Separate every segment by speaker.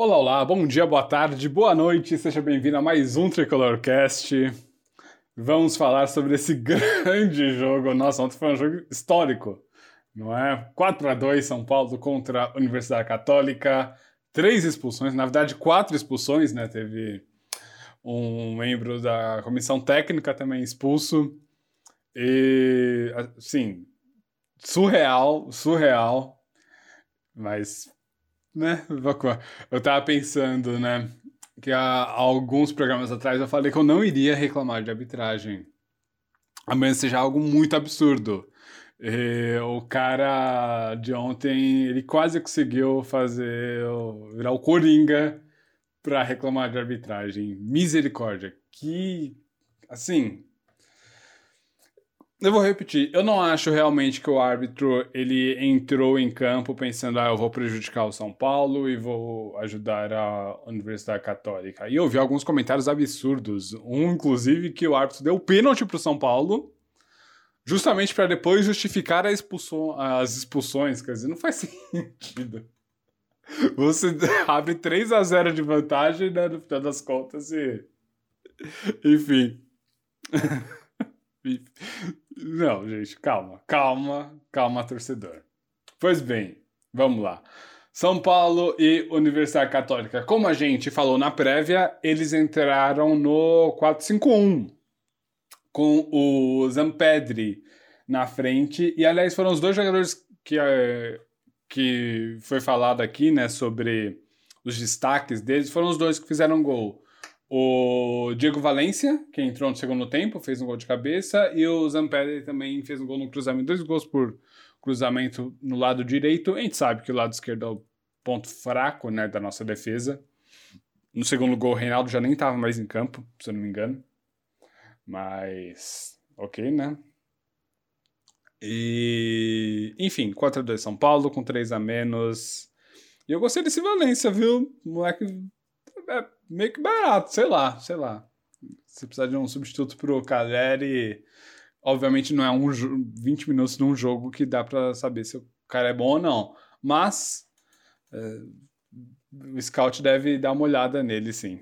Speaker 1: Olá, olá, bom dia, boa tarde, boa noite, seja bem-vindo a mais um Tricolorcast. Vamos falar sobre esse grande jogo. Nossa, ontem foi um jogo histórico, não é? 4 a 2 São Paulo contra a Universidade Católica. Três expulsões, na verdade, quatro expulsões, né? Teve um membro da comissão técnica também expulso. E, assim, surreal, surreal. Mas né? Eu tava pensando, né? Que há alguns programas atrás eu falei que eu não iria reclamar de arbitragem. A menos seja algo muito absurdo. E o cara de ontem, ele quase conseguiu fazer virar o Coringa para reclamar de arbitragem. Misericórdia. Que, assim, eu vou repetir, eu não acho realmente que o árbitro ele entrou em campo pensando, ah, eu vou prejudicar o São Paulo e vou ajudar a Universidade Católica. E eu vi alguns comentários absurdos, um inclusive que o árbitro deu pênalti pro São Paulo, justamente para depois justificar expulsão, as expulsões, quer dizer, não faz sentido. Você abre 3 a 0 de vantagem né, no final das contas e enfim. Não, gente, calma, calma, calma, torcedor. Pois bem, vamos lá. São Paulo e Universidade Católica. Como a gente falou na prévia, eles entraram no 4-5-1 com o Zampedri na frente. E, aliás, foram os dois jogadores que, é, que foi falado aqui, né, sobre os destaques deles. Foram os dois que fizeram gol. O Diego Valência, que entrou no segundo tempo, fez um gol de cabeça, e o Zampelli também fez um gol no cruzamento, dois gols por cruzamento no lado direito. A gente sabe que o lado esquerdo é o ponto fraco né, da nossa defesa. No segundo gol, o Reinaldo já nem estava mais em campo, se eu não me engano. Mas, ok, né? E, enfim, 4x2 São Paulo, com 3 a menos. E eu gostei desse Valência, viu? moleque é meio que barato, sei lá, sei lá. Se precisar de um substituto pro Caleri, obviamente não é um 20 minutos num jogo que dá para saber se o cara é bom ou não. Mas é, o scout deve dar uma olhada nele, sim.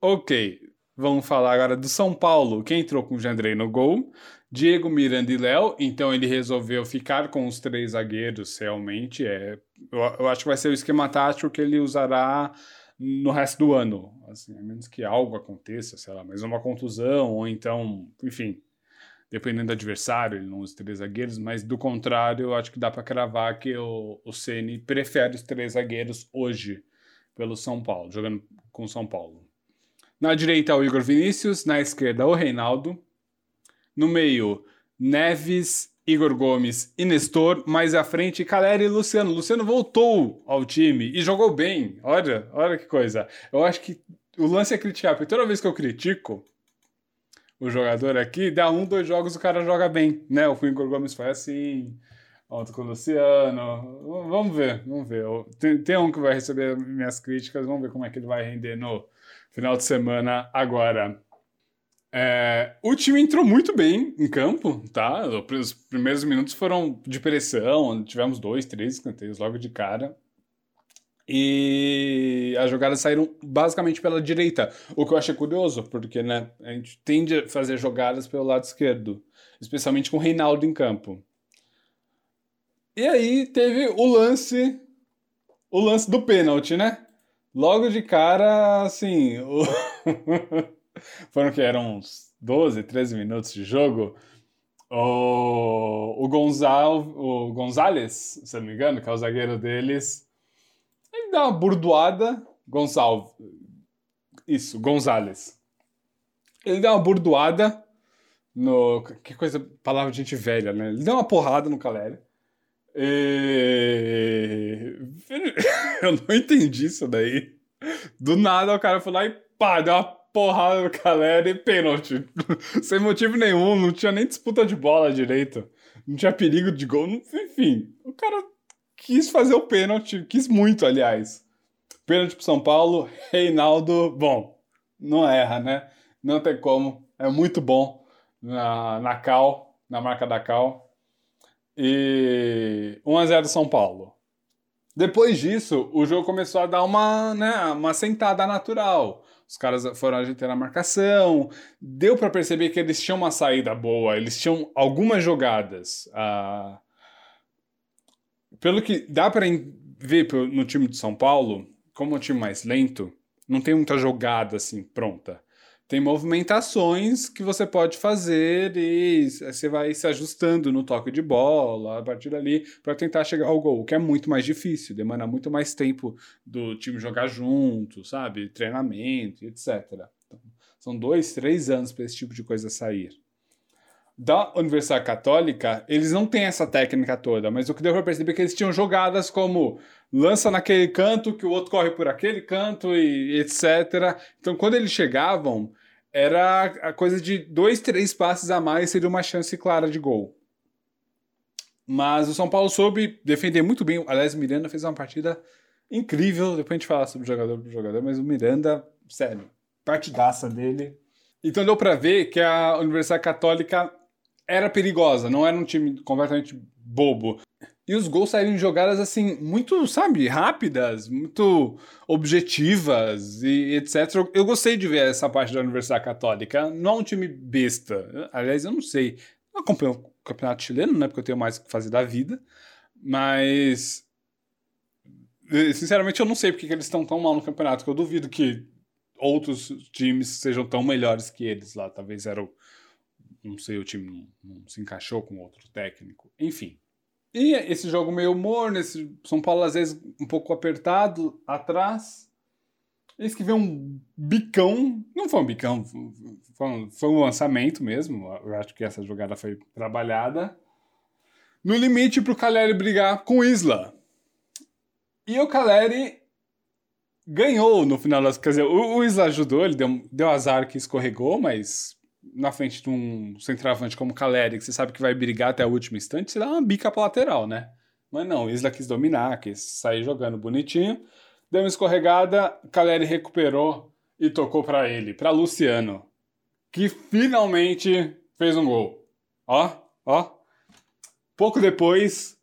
Speaker 1: Ok, vamos falar agora do São Paulo. Quem entrou com o Jandrei no gol? Diego, Miranda e Léo. Então ele resolveu ficar com os três zagueiros, realmente. É, eu, eu acho que vai ser o esquema tático que ele usará no resto do ano, assim, a menos que algo aconteça, sei lá, mas uma contusão, ou então, enfim, dependendo do adversário, ele não usa três zagueiros, mas do contrário, eu acho que dá para cravar que o, o Ceni prefere os três zagueiros hoje pelo São Paulo, jogando com o São Paulo. Na direita, o Igor Vinícius, na esquerda, o Reinaldo, no meio, Neves Igor Gomes e Nestor, mais à frente Caleri e Luciano. Luciano voltou ao time e jogou bem. Olha, olha que coisa. Eu acho que o lance é criticar, porque toda vez que eu critico o jogador aqui, dá um, dois jogos o cara joga bem, né? O Igor Gomes foi assim, ontem com o Luciano. Vamos ver, vamos ver. Tem um que vai receber minhas críticas, vamos ver como é que ele vai render no final de semana agora. É, o time entrou muito bem em campo, tá? Os primeiros minutos foram de pressão, tivemos dois, três escanteios logo de cara. E as jogadas saíram basicamente pela direita, o que eu achei curioso, porque né, a gente tende a fazer jogadas pelo lado esquerdo, especialmente com o Reinaldo em campo. E aí teve o lance, o lance do pênalti, né? Logo de cara, assim, o... foram que eram uns 12, 13 minutos de jogo. O, o, o Gonzalez, se não me engano, que é o zagueiro deles, ele dá uma burdoada. Gonçalves. Isso, Gonzalez. Ele dá uma burdoada no. Que coisa, palavra de gente velha, né? Ele dá uma porrada no Caleri. E... Eu não entendi isso daí. Do nada o cara foi lá e pá, deu uma porrada no Caleri e pênalti. Sem motivo nenhum, não tinha nem disputa de bola direito. Não tinha perigo de gol. Enfim, o cara quis fazer o pênalti, quis muito, aliás. Pênalti pro São Paulo, Reinaldo, bom, não erra, né? Não tem como, é muito bom na, na Cal, na marca da Cal. E 1x0 São Paulo. Depois disso, o jogo começou a dar uma, né, uma sentada natural. Os caras foram a marcação. Deu para perceber que eles tinham uma saída boa, eles tinham algumas jogadas. Ah, pelo que dá para ver no time de São Paulo, como é um time mais lento, não tem muita jogada assim pronta tem movimentações que você pode fazer e você vai se ajustando no toque de bola a partir dali para tentar chegar ao gol, que é muito mais difícil, demanda muito mais tempo do time jogar junto, sabe? Treinamento, etc. Então, são dois, três anos para esse tipo de coisa sair. Da Universidade Católica, eles não têm essa técnica toda, mas o que deu para perceber é que eles tinham jogadas como lança naquele canto, que o outro corre por aquele canto e etc. Então, quando eles chegavam, era a coisa de dois, três passes a mais seria uma chance clara de gol. Mas o São Paulo soube defender muito bem. Aliás, o Miranda fez uma partida incrível. Depois a gente fala sobre jogador por jogador, mas o Miranda, sério, partidaça dele. Então deu para ver que a Universidade Católica era perigosa, não era um time completamente bobo. E os gols saíram em jogadas assim, muito, sabe, rápidas, muito objetivas e etc. Eu gostei de ver essa parte da Universidade Católica. Não é um time besta. Aliás, eu não sei. Eu acompanho o campeonato chileno, né? Porque eu tenho mais o que fazer da vida. Mas. Eh, sinceramente, eu não sei porque eles estão tão mal no campeonato, que eu duvido que outros times sejam tão melhores que eles lá. Talvez era o. Não sei, o time não, não se encaixou com outro técnico. Enfim. E esse jogo meio morno, esse São Paulo às vezes um pouco apertado atrás. Eis que vê um bicão, não foi um bicão, foi um, foi um lançamento mesmo. Eu acho que essa jogada foi trabalhada. No limite para o Caleri brigar com Isla. E o Caleri ganhou no final das. Quer dizer, o, o Isla ajudou, ele deu, deu azar que escorregou, mas na frente de um centroavante como Caleri, que você sabe que vai brigar até o último instante, você dá uma bica pra lateral, né? Mas não, Isla quis dominar, quis sair jogando bonitinho. Deu uma escorregada, Caleri recuperou e tocou para ele, para Luciano, que finalmente fez um gol. Ó, ó. Pouco depois,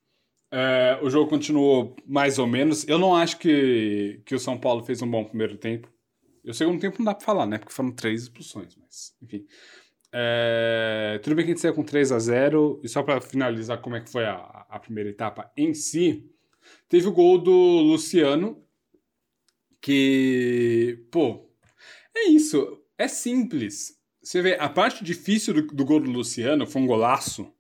Speaker 1: é, o jogo continuou mais ou menos. Eu não acho que, que o São Paulo fez um bom primeiro tempo. O segundo tempo não dá pra falar, né? Porque foram três expulsões, mas enfim. É, tudo bem que a gente saiu com 3 a 0 e só para finalizar como é que foi a, a, primeira etapa em si, teve o gol do Luciano, que, pô, é isso, é simples. Você vê, a parte difícil do, do gol do Luciano foi um golaço,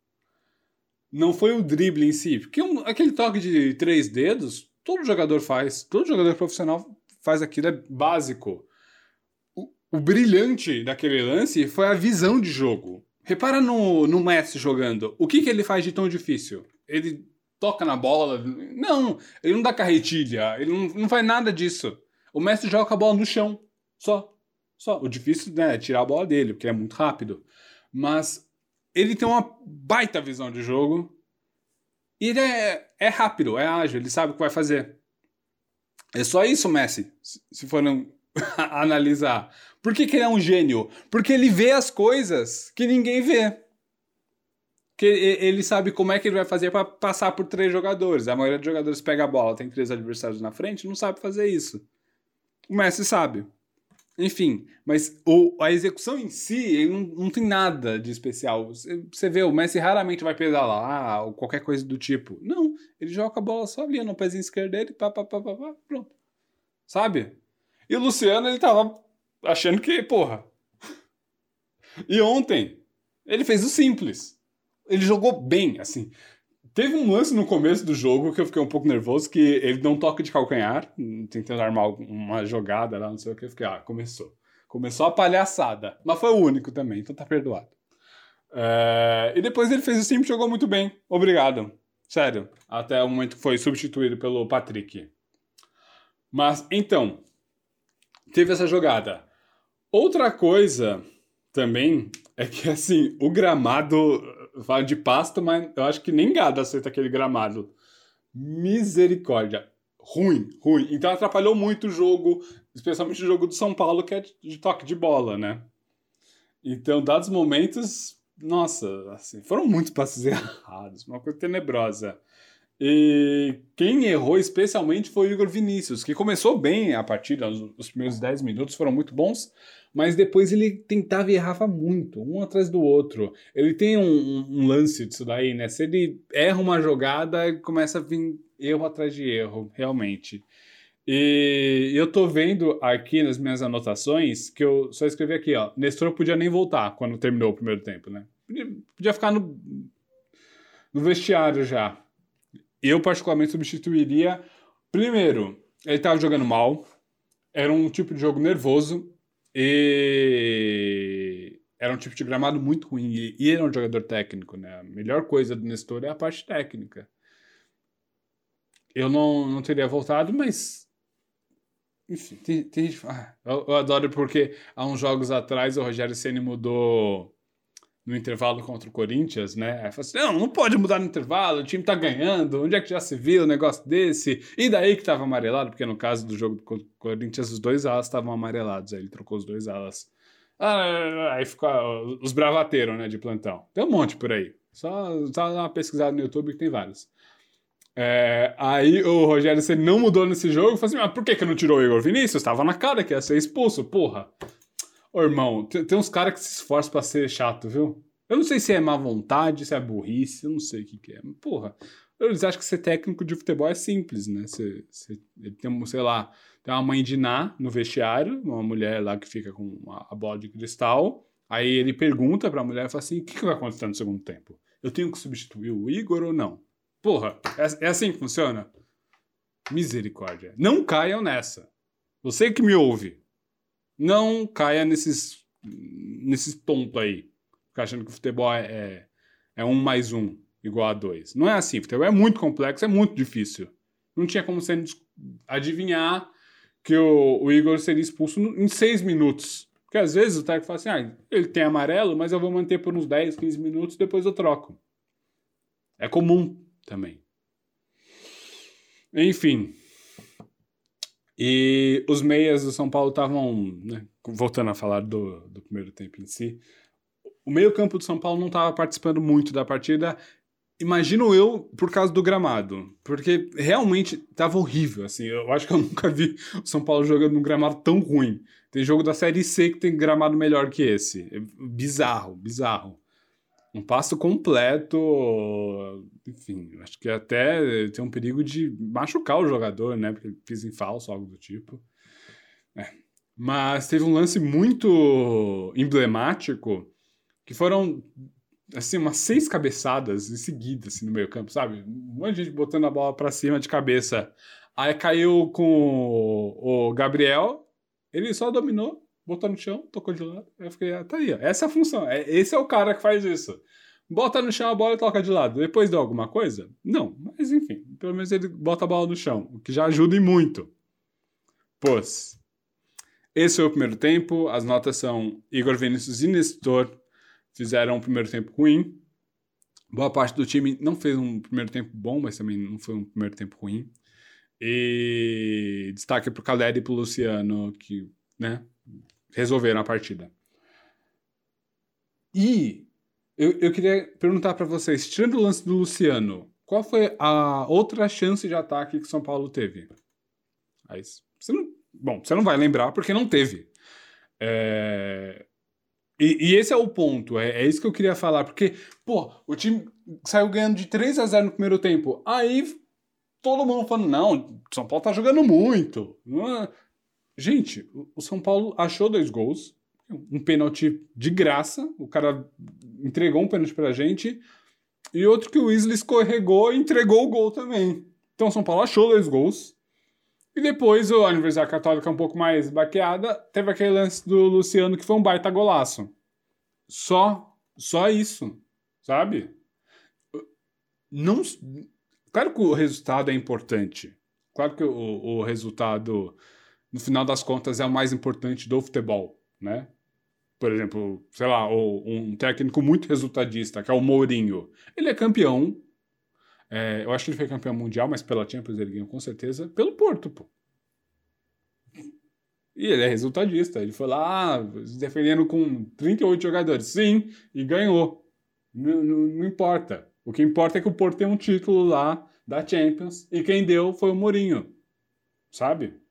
Speaker 1: não foi o drible em si, porque um, aquele toque de três dedos, todo jogador faz, todo jogador profissional faz aquilo, é básico o brilhante daquele lance foi a visão de jogo. Repara no, no Messi jogando. O que, que ele faz de tão difícil? Ele toca na bola? Não, ele não dá carretilha, ele não, não faz nada disso. O Messi joga a bola no chão. Só. Só. O difícil né, é tirar a bola dele, porque é muito rápido. Mas ele tem uma baita visão de jogo. E ele é, é rápido, é ágil, ele sabe o que vai fazer. É só isso, Messi, se for analisar. Por que, que ele é um gênio? Porque ele vê as coisas que ninguém vê. Que ele sabe como é que ele vai fazer para passar por três jogadores. A maioria dos jogadores pega a bola, tem três adversários na frente, não sabe fazer isso. O Messi sabe. Enfim, mas o, a execução em si não, não tem nada de especial. Você, você vê, o Messi raramente vai pedalar ou qualquer coisa do tipo. Não, ele joga a bola só ali no pezinho esquerdo dele, pá, pá, pá, pá, pá, pronto. Sabe? E o Luciano, ele tava achando que, porra. E ontem, ele fez o simples. Ele jogou bem, assim. Teve um lance no começo do jogo que eu fiquei um pouco nervoso, que ele deu um toque de calcanhar, tentando armar uma jogada lá, não sei o que. Eu fiquei, ah, começou. Começou a palhaçada. Mas foi o único também, então tá perdoado. É... E depois ele fez o simples jogou muito bem. Obrigado. Sério. Até o momento que foi substituído pelo Patrick. Mas, então, teve essa jogada. Outra coisa também é que, assim, o gramado. Fala de pasto, mas eu acho que nem gado aceita aquele gramado. Misericórdia. Ruim, ruim. Então atrapalhou muito o jogo, especialmente o jogo do São Paulo, que é de toque de bola, né? Então, dados momentos, nossa, assim, foram muitos passos errados, uma coisa tenebrosa. E quem errou especialmente foi o Igor Vinícius, que começou bem a partida, os primeiros 10 minutos foram muito bons, mas depois ele tentava e errava muito, um atrás do outro. Ele tem um, um lance disso daí, né? Se ele erra uma jogada, começa a vir erro atrás de erro, realmente. E eu tô vendo aqui nas minhas anotações que eu só escrevi aqui, ó. Nestor podia nem voltar quando terminou o primeiro tempo, né? Podia, podia ficar no, no vestiário já. Eu, particularmente, substituiria. Primeiro, ele tava jogando mal. Era um tipo de jogo nervoso. E era um tipo de gramado muito ruim. E ele era um jogador técnico, né? A melhor coisa do Nestor é a parte técnica. Eu não, não teria voltado, mas enfim, tem, tem. Ah, eu, eu, adoro porque há uns jogos atrás o Rogério Ceni mudou no intervalo contra o Corinthians, né? Aí falou assim: não, não pode mudar no intervalo, o time tá ganhando, onde é que já se viu um negócio desse? E daí que tava amarelado, porque no caso do jogo do Corinthians, os dois alas estavam amarelados, aí ele trocou os dois alas. Ah, aí ficou os bravateiros, né, de plantão. Tem um monte por aí. Só, só dar uma pesquisada no YouTube que tem vários. É, aí o Rogério você não mudou nesse jogo. Falou assim: mas por que, que não tirou o Igor Vinícius? Tava na cara que ia ser expulso, porra. Ô, irmão, tem, tem uns caras que se esforçam pra ser chato, viu? Eu não sei se é má vontade, se é burrice, eu não sei o que, que é. Porra, eles acham que ser técnico de futebol é simples, né? Você, você tem, sei lá, tem uma mãe de Ná no vestiário, uma mulher lá que fica com a, bola de cristal. Aí ele pergunta pra mulher fala assim: o que, que vai acontecer no segundo tempo? Eu tenho que substituir o Igor ou não? Porra, é, é assim que funciona? Misericórdia. Não caiam nessa. Você que me ouve, não caia nesses, nesses tontos aí. Ficar achando que o futebol é, é, é um mais um igual a dois. Não é assim. Futebol é muito complexo, é muito difícil. Não tinha como você adivinhar que o, o Igor seria expulso em seis minutos. Porque às vezes o técnico fala assim: ah, ele tem amarelo, mas eu vou manter por uns 10, 15 minutos, depois eu troco. É comum também. Enfim. E os meias do São Paulo estavam, né, voltando a falar do, do primeiro tempo em si, o meio-campo do São Paulo não estava participando muito da partida. Imagino eu por causa do gramado, porque realmente estava horrível. Assim, eu acho que eu nunca vi o São Paulo jogando num gramado tão ruim. Tem jogo da Série C que tem gramado melhor que esse. É bizarro, bizarro um passo completo, enfim, acho que até tem um perigo de machucar o jogador, né? Porque fiz em falso, algo do tipo. É. Mas teve um lance muito emblemático que foram assim umas seis cabeçadas em seguida assim no meio campo, sabe? Um monte de gente botando a bola para cima de cabeça. Aí caiu com o Gabriel, ele só dominou botou no chão, tocou de lado. Eu fiquei, ah, tá aí, ó. Essa é a função. É, esse é o cara que faz isso. Bota no chão a bola e toca de lado. Depois deu alguma coisa? Não, mas enfim, pelo menos ele bota a bola no chão, o que já ajuda e muito. Pois. Esse foi o primeiro tempo. As notas são Igor Vinícius e Nestor fizeram um primeiro tempo ruim. Boa parte do time não fez um primeiro tempo bom, mas também não foi um primeiro tempo ruim. E destaque para o Caleri e para o Luciano, que né, resolveram a partida. E eu, eu queria perguntar para vocês, tirando o lance do Luciano, qual foi a outra chance de ataque que São Paulo teve? Aí, você não, bom, você não vai lembrar porque não teve. É, e, e, esse é o ponto, é, é, isso que eu queria falar, porque, pô, o time saiu ganhando de 3 a 0 no primeiro tempo. Aí todo mundo falando, não, São Paulo tá jogando muito. Gente, o São Paulo achou dois gols, um pênalti de graça, o cara entregou um pênalti pra gente, e outro que o Weasley escorregou e entregou o gol também. Então o São Paulo achou dois gols. E depois a Universidade Católica um pouco mais baqueada, teve aquele lance do Luciano que foi um baita golaço. Só, só isso, sabe? Não, claro que o resultado é importante. Claro que o, o resultado no final das contas, é o mais importante do futebol, né? Por exemplo, sei lá, um técnico muito resultadista, que é o Mourinho. Ele é campeão. É, eu acho que ele foi campeão mundial, mas pela Champions ele ganhou com certeza pelo Porto, pô. E ele é resultadista. Ele foi lá defendendo com 38 jogadores. Sim, e ganhou. Não, importa. O que importa é que o Porto tem um título lá da Champions e quem deu foi o Mourinho, sabe?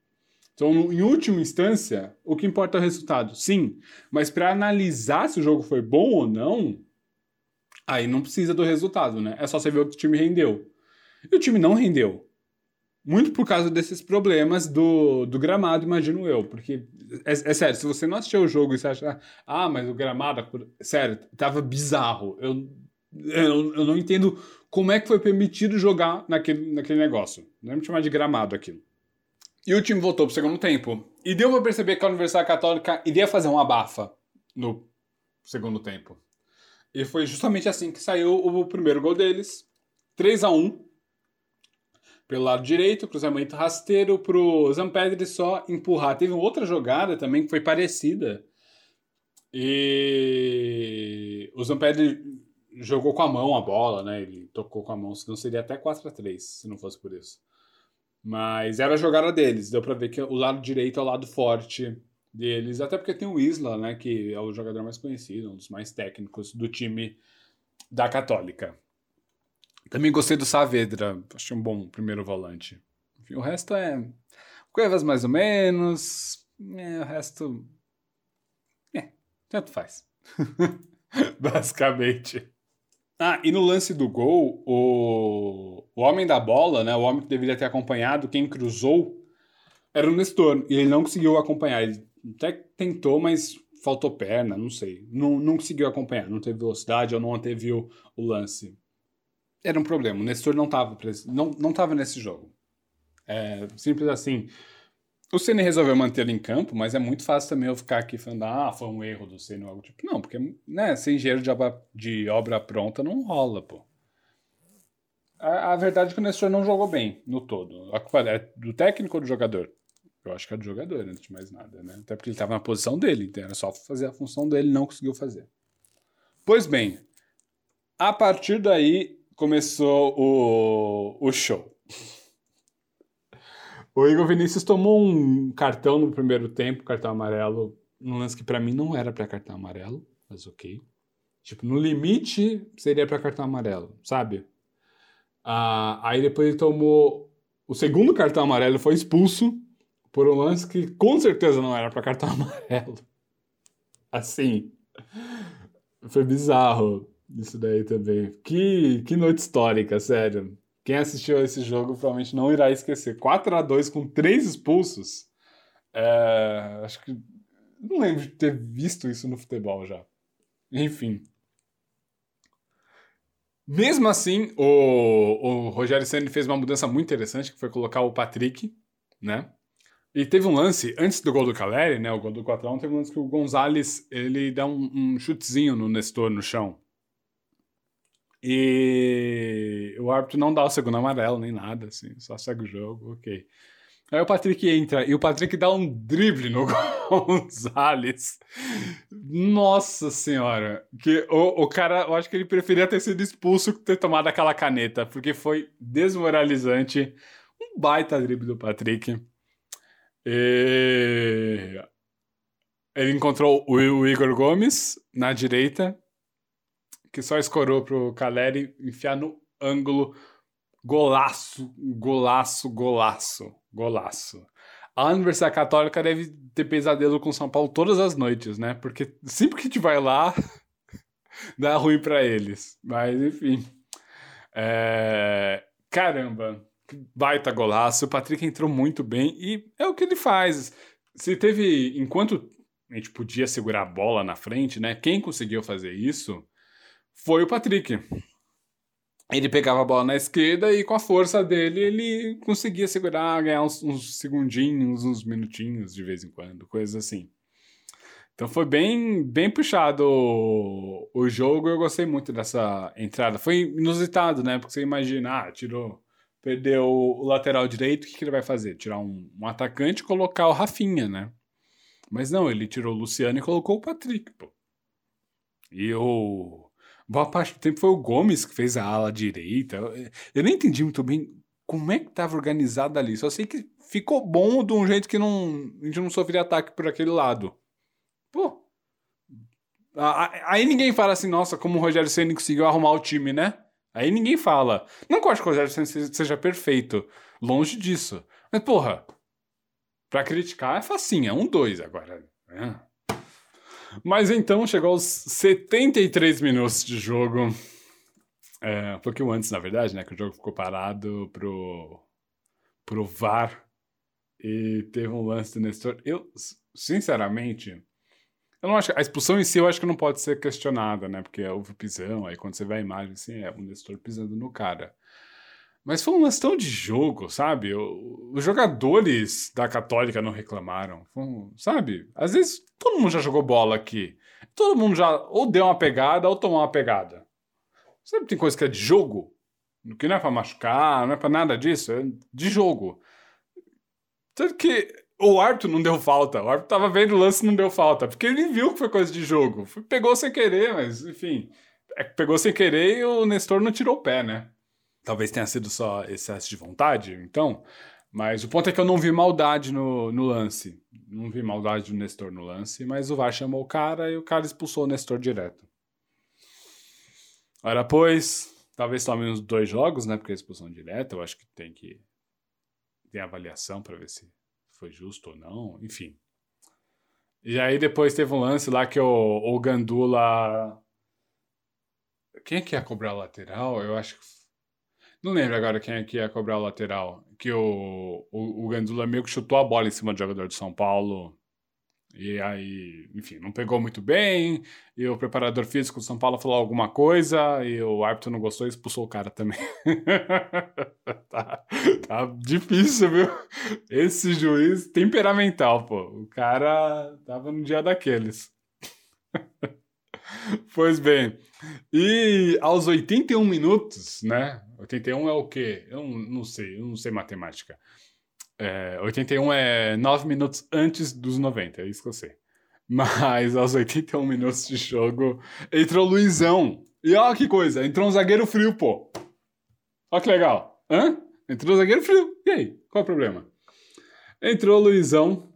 Speaker 1: Então, em última instância, o que importa é o resultado, sim. Mas para analisar se o jogo foi bom ou não, aí não precisa do resultado, né? É só você ver o que o time rendeu. E o time não rendeu. Muito por causa desses problemas do, do gramado, imagino eu. Porque, é, é sério, se você não assistiu o jogo e você acha, ah, mas o gramado, sério, tava bizarro. Eu, eu, eu não entendo como é que foi permitido jogar naquele, naquele negócio. Não é me chamar de gramado aquilo. E o time voltou pro segundo tempo. E deu pra perceber que a Universidade Católica iria fazer uma abafa no segundo tempo. E foi justamente assim que saiu o primeiro gol deles. 3 a 1 pelo lado direito, cruzamento rasteiro pro Zampedri só empurrar. Teve outra jogada também que foi parecida. E o Zampedri jogou com a mão a bola, né? Ele tocou com a mão, senão seria até 4 a 3 se não fosse por isso. Mas era a jogada deles, deu pra ver que o lado direito é o lado forte deles, até porque tem o Isla, né, que é o jogador mais conhecido, um dos mais técnicos do time da Católica. Também gostei do Saavedra, achei um bom primeiro volante. Enfim, o resto é Cuevas mais ou menos, é, o resto é, tanto faz. Basicamente. Ah, e no lance do gol, o, o homem da bola, né, o homem que deveria ter acompanhado, quem cruzou, era o Nestor. E ele não conseguiu acompanhar. Ele até tentou, mas faltou perna, não sei. Não, não conseguiu acompanhar, não teve velocidade ou não anteviu o lance. Era um problema. O Nestor não estava não, não nesse jogo. É simples assim. O Ceni resolveu manter ele em campo, mas é muito fácil também eu ficar aqui falando, ah, foi um erro do Ceni ou algo tipo. Não, porque, né, sem engenheiro de obra, de obra pronta não rola, pô. A, a, verdade é que o Nestor não jogou bem no todo. A culpa é do técnico ou do jogador? Eu acho que é do jogador, antes de mais nada, né? Até porque ele estava na posição dele, então era só fazer a função dele, não conseguiu fazer. Pois bem, a partir daí começou o, o show. O Igor Vinícius tomou um cartão no primeiro tempo, cartão amarelo, num lance que para mim não era para cartão amarelo, mas ok. Tipo, no limite seria para cartão amarelo, sabe? Ah, aí depois ele tomou o segundo cartão amarelo, foi expulso por um lance que com certeza não era para cartão amarelo. Assim, foi bizarro isso daí também. Que, que noite histórica, sério. Quem assistiu esse jogo provavelmente não irá esquecer. 4 a 2 com três expulsos. É, acho que. Não lembro de ter visto isso no futebol já. Enfim. Mesmo assim, o, o Rogério Senna fez uma mudança muito interessante, que foi colocar o Patrick, né? E teve um lance, antes do gol do Caleri, né? O gol do 4x1, teve um lance que o Gonzalez, ele dá um, um chutezinho no Nestor no chão. E o árbitro não dá o segundo amarelo nem nada, assim, só segue o jogo, ok. Aí o Patrick entra e o Patrick dá um drible no Gonzalez. Nossa senhora. Que o, o cara, eu acho que ele preferia ter sido expulso que ter tomado aquela caneta, porque foi desmoralizante. Um baita drible do Patrick. E... Ele encontrou o, o Igor Gomes na direita que só escorou pro Caleri enfiar no ângulo. Golaço, golaço, golaço, golaço. A Universidade Católica deve ter pesadelo com São Paulo todas as noites, né? Porque sempre que a gente vai lá, dá ruim para eles. Mas, enfim. É... Caramba, baita golaço. O Patrick entrou muito bem e é o que ele faz. Se teve. Enquanto a gente podia segurar a bola na frente, né? Quem conseguiu fazer isso foi o Patrick. Ele pegava a bola na esquerda e com a força dele ele conseguia segurar, ganhar uns, uns segundinhos, uns minutinhos de vez em quando, coisas assim. Então foi bem, bem puxado o, o jogo. Eu gostei muito dessa entrada. Foi inusitado, né? Porque você imagina, ah, tirou, perdeu o lateral direito, o que, que ele vai fazer? Tirar um, um atacante e colocar o Rafinha, né? Mas não, ele tirou o Luciano e colocou o Patrick, pô. E o boa parte do tempo foi o Gomes que fez a ala direita. Eu nem entendi muito bem como é que estava organizado ali. Só sei que ficou bom de um jeito que não, a gente não sofria ataque por aquele lado. Pô. Aí ninguém fala assim, nossa, como o Rogério Senna conseguiu arrumar o time, né? Aí ninguém fala. Não que o Rogério seja perfeito. Longe disso. Mas, porra, pra criticar é facinho, é um dois agora. É. Mas então chegou aos 73 minutos de jogo. É, um pouquinho antes, na verdade, né? Que o jogo ficou parado pro, pro VAR. E teve um lance do Nestor. Eu, sinceramente, eu não acho a expulsão em si eu acho que não pode ser questionada, né? Porque houve pisão, aí quando você vê a imagem, assim, é o Nestor pisando no cara. Mas foi um lance tão de jogo, sabe? os jogadores da Católica não reclamaram, um, sabe? Às vezes todo mundo já jogou bola aqui. Todo mundo já ou deu uma pegada ou tomou uma pegada. Sabe, tem coisa que é de jogo, que não é pra machucar, não é pra nada disso, é de jogo. Tanto que o árbitro não deu falta. O árbitro tava vendo o lance e não deu falta. Porque ele viu que foi coisa de jogo. Pegou sem querer, mas enfim. É pegou sem querer e o Nestor não tirou o pé, né? Talvez tenha sido só excesso de vontade, então. Mas o ponto é que eu não vi maldade no, no lance. Não vi maldade do Nestor no lance, mas o VAR chamou o cara e o cara expulsou o Nestor direto. Ora, pois, talvez tome uns dois jogos, né? Porque é expulsão direta, eu acho que tem que. Tem avaliação para ver se foi justo ou não, enfim. E aí depois teve um lance lá que o, o Gandula. Quem é que ia cobrar o lateral? Eu acho que. Não lembro agora quem é que ia cobrar o lateral. Que o, o, o Gandula meio que chutou a bola em cima do jogador de São Paulo. E aí, enfim, não pegou muito bem. E o preparador físico do São Paulo falou alguma coisa. E o árbitro não gostou e expulsou o cara também. tá, tá difícil, viu? Esse juiz temperamental, pô. O cara tava no dia daqueles. pois bem. E aos 81 minutos, né? 81 é o quê? Eu não, sei, eu não sei matemática. É, 81 é 9 minutos antes dos 90, é isso que eu sei. Mas aos 81 minutos de jogo, entrou Luizão. E olha que coisa, entrou um zagueiro frio, pô. Olha que legal. Hã? Entrou um zagueiro frio. E aí? Qual é o problema? Entrou Luizão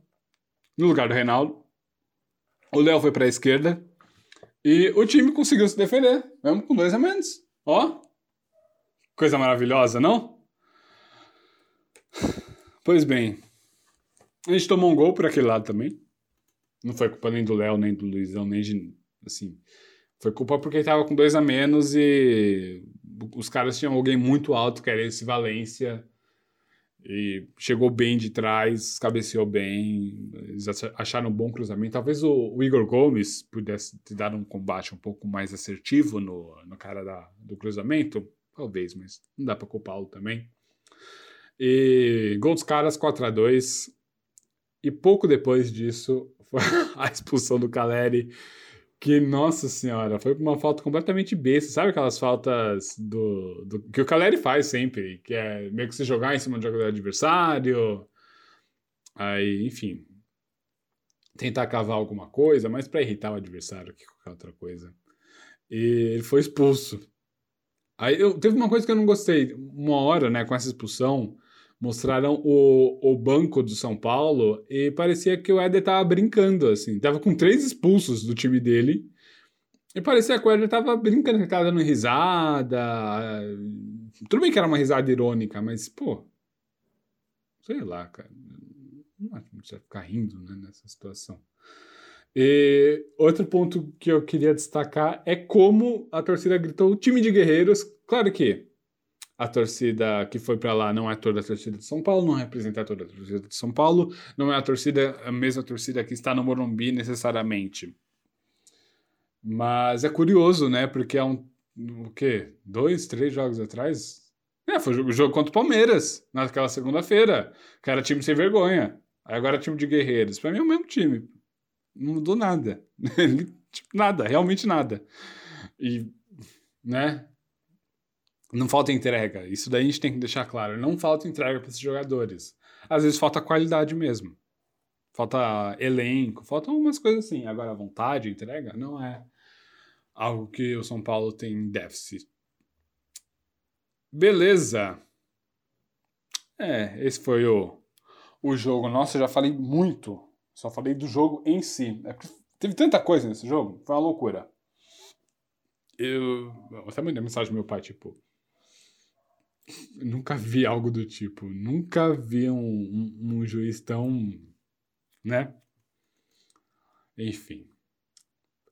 Speaker 1: no lugar do Reinaldo. O Léo foi para a esquerda. E o time conseguiu se defender, mesmo com dois a menos. Ó. Coisa maravilhosa, não? Pois bem, a gente tomou um gol por aquele lado também. Não foi culpa nem do Léo, nem do Luizão, nem de. Assim. Foi culpa porque tava com dois a menos e os caras tinham alguém muito alto, que era esse Valência. E chegou bem de trás, cabeceou bem, eles acharam um bom cruzamento. Talvez o, o, Igor Gomes pudesse ter dado um combate um pouco mais assertivo no, no cara da, do cruzamento. Talvez, mas não dá para culpá-lo também. E gol dos caras 4 a 2 E pouco depois disso, foi a expulsão do Caleri. Que, nossa senhora, foi uma falta completamente besta. Sabe aquelas faltas do, do, que o Caleri faz sempre? Que é meio que se jogar em cima do jogador adversário. Aí, enfim. Tentar cavar alguma coisa, mas para irritar o adversário que qualquer outra coisa. E ele foi expulso. Aí eu, teve uma coisa que eu não gostei. Uma hora, né, com essa expulsão, mostraram o, o banco do São Paulo e parecia que o Éder tava brincando, assim. Tava com três expulsos do time dele. E parecia que o Éder tava brincando, que tava dando risada. Tudo bem que era uma risada irônica, mas, pô. Sei lá, cara. Não acho que precisa ficar rindo né, nessa situação. E outro ponto que eu queria destacar é como a torcida gritou o time de guerreiros. Claro que a torcida que foi para lá não é toda a torcida de São Paulo, não representa toda a torcida de São Paulo, não é a torcida, a mesma torcida que está no Morumbi necessariamente. Mas é curioso, né? Porque há um, o quê? Dois, três jogos atrás? É, foi o jogo contra o Palmeiras, naquela segunda-feira, que era time sem vergonha. Agora é time de guerreiros. Para mim é o mesmo time. Não mudou nada. tipo, nada, realmente nada. E, né? Não falta entrega. Isso daí a gente tem que deixar claro. Não falta entrega para esses jogadores. Às vezes falta qualidade mesmo. Falta elenco, faltam algumas coisas assim. Agora, vontade, entrega, não é algo que o São Paulo tem déficit. Beleza. É, esse foi o, o jogo. Nossa, eu já falei muito. Só falei do jogo em si. É, teve tanta coisa nesse jogo, foi uma loucura. Eu, eu até mandei mensagem pro meu pai, tipo, nunca vi algo do tipo. Nunca vi um, um, um juiz tão. né? Enfim.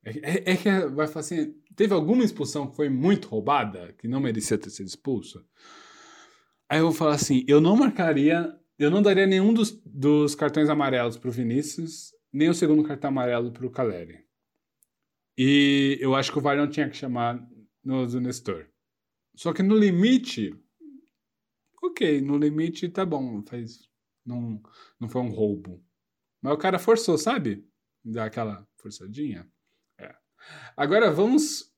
Speaker 1: É, é, é, que vai falar assim: teve alguma expulsão que foi muito roubada, que não merecia ter sido expulso? Aí eu vou falar assim: eu não marcaria, eu não daria nenhum dos, dos cartões amarelos pro Vinícius, nem o segundo cartão amarelo pro Caleri. E eu acho que o VAR não tinha que chamar no Nestor. Só que no limite, ok, no limite tá bom, faz, não, não foi um roubo. Mas o cara forçou, sabe? Dá aquela forçadinha. É. Agora vamos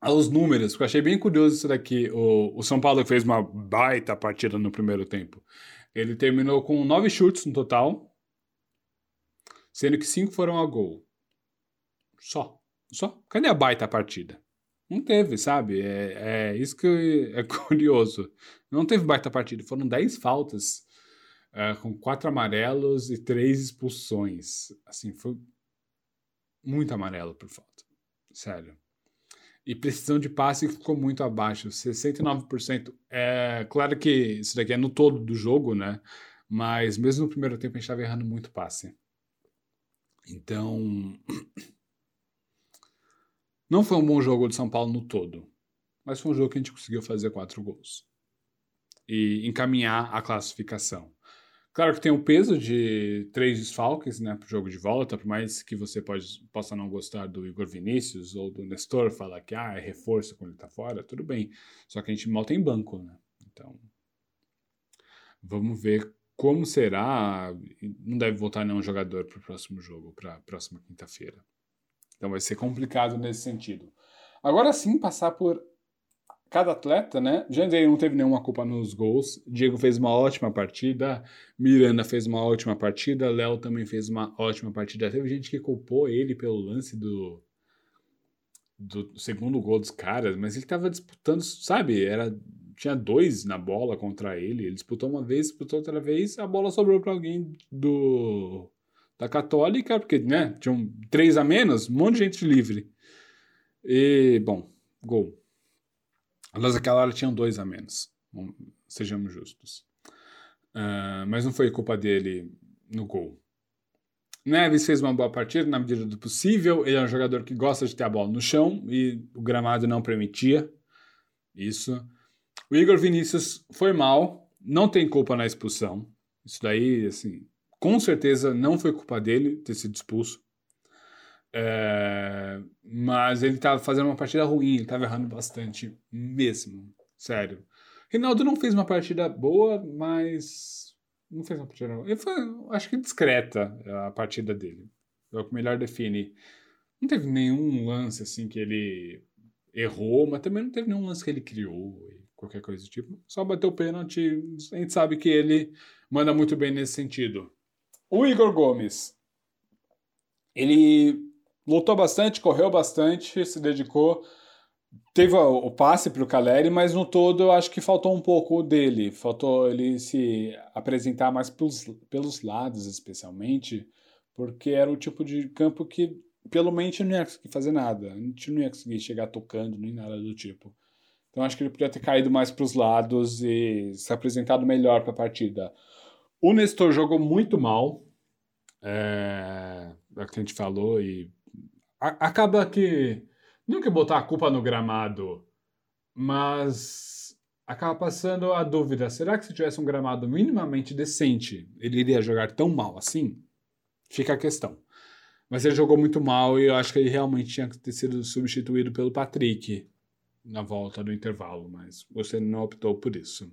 Speaker 1: aos números, porque eu achei bem curioso isso daqui. O, o São Paulo fez uma baita partida no primeiro tempo. Ele terminou com nove chutes no total, sendo que cinco foram a gol. Só. Só. Cadê a baita partida? Não teve, sabe? É, é isso que é curioso. Não teve baita partida. Foram 10 faltas, uh, com quatro amarelos e três expulsões. Assim, foi muito amarelo por falta. Sério. E precisão de passe ficou muito abaixo. 69%. É claro que isso daqui é no todo do jogo, né? Mas mesmo no primeiro tempo a gente estava errando muito passe. Então. Não foi um bom jogo de São Paulo no todo, mas foi um jogo que a gente conseguiu fazer quatro gols e encaminhar a classificação. Claro que tem o peso de três desfalques né, para o jogo de volta, por mais que você pode, possa não gostar do Igor Vinícius ou do Nestor, falar que ah, é reforço quando ele está fora, tudo bem. Só que a gente mal tem banco, né? Então, vamos ver como será. Não deve voltar nenhum jogador para o próximo jogo, para a próxima quinta-feira. Então vai ser complicado nesse sentido. Agora sim, passar por cada atleta, né? Jandrei não teve nenhuma culpa nos gols. Diego fez uma ótima partida. Miranda fez uma ótima partida. Léo também fez uma ótima partida. Teve gente que culpou ele pelo lance do, do segundo gol dos caras, mas ele estava disputando, sabe? Era tinha dois na bola contra ele. Ele disputou uma vez, disputou outra vez, a bola sobrou para alguém do da Católica, porque, né, tinham três a menos, um monte de gente livre. E, bom, gol. Aliás, aquela hora tinham dois a menos, sejamos justos. Uh, mas não foi culpa dele no gol. Neves fez uma boa partida na medida do possível. Ele é um jogador que gosta de ter a bola no chão e o gramado não permitia isso. O Igor Vinícius foi mal, não tem culpa na expulsão. Isso daí, assim, com certeza não foi culpa dele ter sido expulso. É, mas ele estava fazendo uma partida ruim, ele estava errando bastante mesmo. Sério. Rinaldo não fez uma partida boa, mas. Não fez uma partida boa. Ele foi, acho que discreta a partida dele. É o que melhor define. Não teve nenhum lance assim que ele errou, mas também não teve nenhum lance que ele criou, qualquer coisa do tipo. Só bateu o pênalti. A gente sabe que ele manda muito bem nesse sentido. O Igor Gomes, ele lutou bastante, correu bastante, se dedicou. Teve o passe para o Caleri, mas no todo eu acho que faltou um pouco dele. Faltou ele se apresentar mais pelos, pelos lados, especialmente, porque era o tipo de campo que, pelo menos, não ia conseguir fazer nada. A gente não ia conseguir chegar tocando nem nada do tipo. Então acho que ele podia ter caído mais para os lados e se apresentado melhor para a partida. O Nestor jogou muito mal, é, é o que a gente falou, e a, acaba que. Não que botar a culpa no gramado, mas acaba passando a dúvida: será que se tivesse um gramado minimamente decente, ele iria jogar tão mal assim? Fica a questão. Mas ele jogou muito mal e eu acho que ele realmente tinha que ter sido substituído pelo Patrick na volta do intervalo, mas você não optou por isso.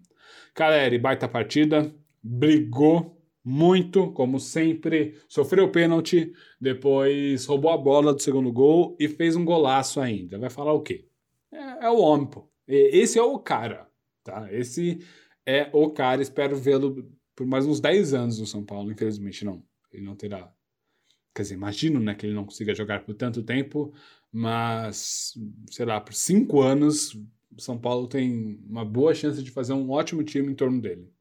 Speaker 1: Caleri, baita partida, brigou muito, como sempre, sofreu pênalti, depois roubou a bola do segundo gol e fez um golaço ainda. Vai falar o quê? É, é o homem, pô. Esse é o cara, tá? Esse é o cara. Espero vê-lo por mais uns 10 anos no São Paulo. Infelizmente, não. Ele não terá. Quer dizer, imagino né, que ele não consiga jogar por tanto tempo, mas, sei lá, por 5 anos, São Paulo tem uma boa chance de fazer um ótimo time em torno dele.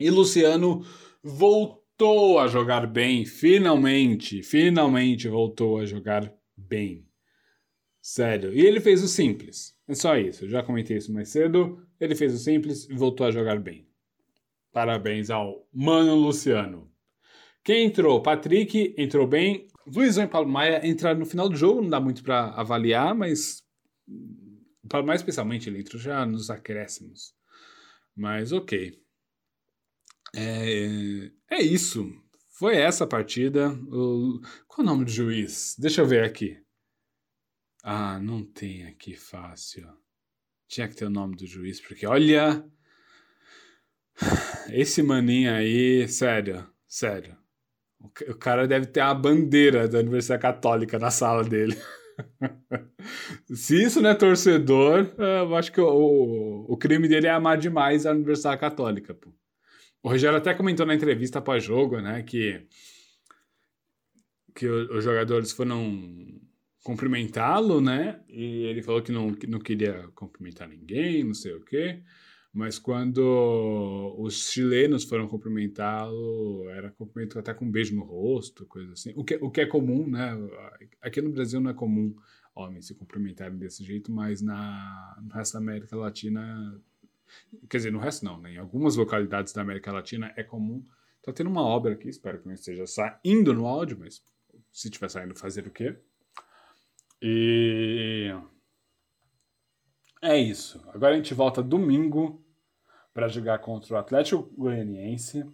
Speaker 1: E Luciano voltou a jogar bem, finalmente, finalmente voltou a jogar bem. Sério. E ele fez o simples. É só isso, eu já comentei isso mais cedo. Ele fez o simples e voltou a jogar bem. Parabéns ao Mano Luciano. Quem entrou? Patrick entrou bem. Luizão e Paulo Maia entraram no final do jogo, não dá muito para avaliar, mas o Paulo Maia especialmente ele entrou já nos acréscimos. Mas ok. É, é isso. Foi essa a partida. O, qual é o nome do juiz? Deixa eu ver aqui. Ah, não tem aqui fácil. Tinha que ter o nome do juiz, porque olha. Esse maninho aí, sério, sério. O cara deve ter a bandeira da Universidade Católica na sala dele. Se isso não é torcedor, eu acho que o, o crime dele é amar demais a Universidade Católica. Pô. O Rogério até comentou na entrevista após jogo, né, que, que os jogadores foram cumprimentá-lo, né? E ele falou que não, que não queria cumprimentar ninguém, não sei o quê. Mas quando os chilenos foram cumprimentá-lo, era cumprimento até com um beijo no rosto, coisa assim. O que, o que é comum, né? Aqui no Brasil não é comum homens se cumprimentarem desse jeito, mas na, no resto da América Latina. Quer dizer, no resto não, né? Em algumas localidades da América Latina é comum. Tá tendo uma obra aqui, espero que não esteja saindo no áudio, mas se estiver saindo, fazer o quê? E. É isso. Agora a gente volta domingo para jogar contra o Atlético Goianiense.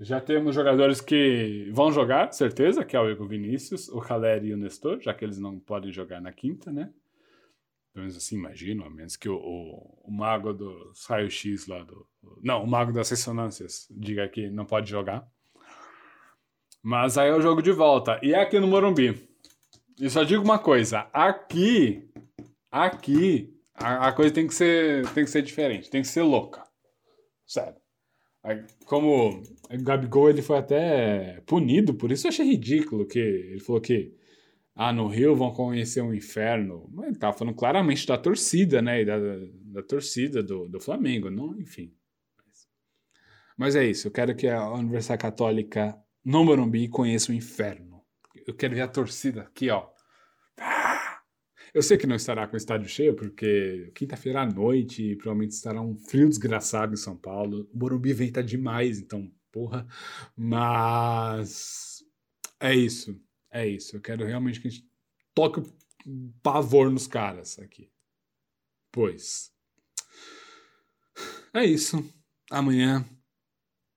Speaker 1: Já temos jogadores que vão jogar, certeza, que é o Igor Vinícius, o Caleri e o Nestor, já que eles não podem jogar na quinta, né? Pelo menos assim, imagino, a menos que o, o, o mago dos raio-x lá do. Não, o mago das ressonâncias diga que não pode jogar. Mas aí é o jogo de volta. E é aqui no Morumbi. E só digo uma coisa: aqui, aqui, a, a, coisa tem que ser tem que ser diferente, tem que ser louca. Sério. Como o Gabigol ele foi até punido, por isso eu achei ridículo que ele falou que ah, no Rio vão conhecer um inferno. Mas ele tava falando claramente da torcida, né? E da, da torcida do, do Flamengo, não, enfim. Mas é isso, eu quero que a Universidade Católica no Morumbi conheça o inferno. Eu quero ver a torcida aqui, ó. Eu sei que não estará com o estádio cheio, porque quinta-feira à noite provavelmente estará um frio desgraçado em São Paulo. O Morumbi venta demais, então, porra. Mas é isso. É isso. Eu quero realmente que a gente toque o pavor nos caras aqui. Pois. É isso. Amanhã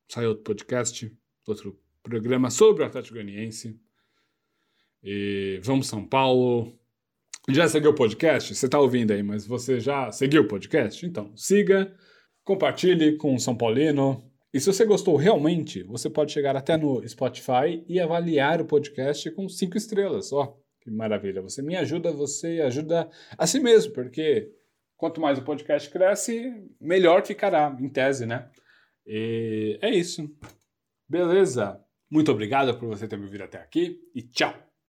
Speaker 1: sai outro podcast, outro programa sobre o Atlético Goianiense. E vamos São Paulo. Já seguiu o podcast? Você está ouvindo aí, mas você já seguiu o podcast? Então, siga, compartilhe com o São Paulino. E se você gostou realmente, você pode chegar até no Spotify e avaliar o podcast com cinco estrelas. Ó, que maravilha. Você me ajuda, você ajuda a si mesmo, porque quanto mais o podcast cresce, melhor ficará, em tese, né? E é isso. Beleza. Muito obrigado por você ter me ouvido até aqui e tchau!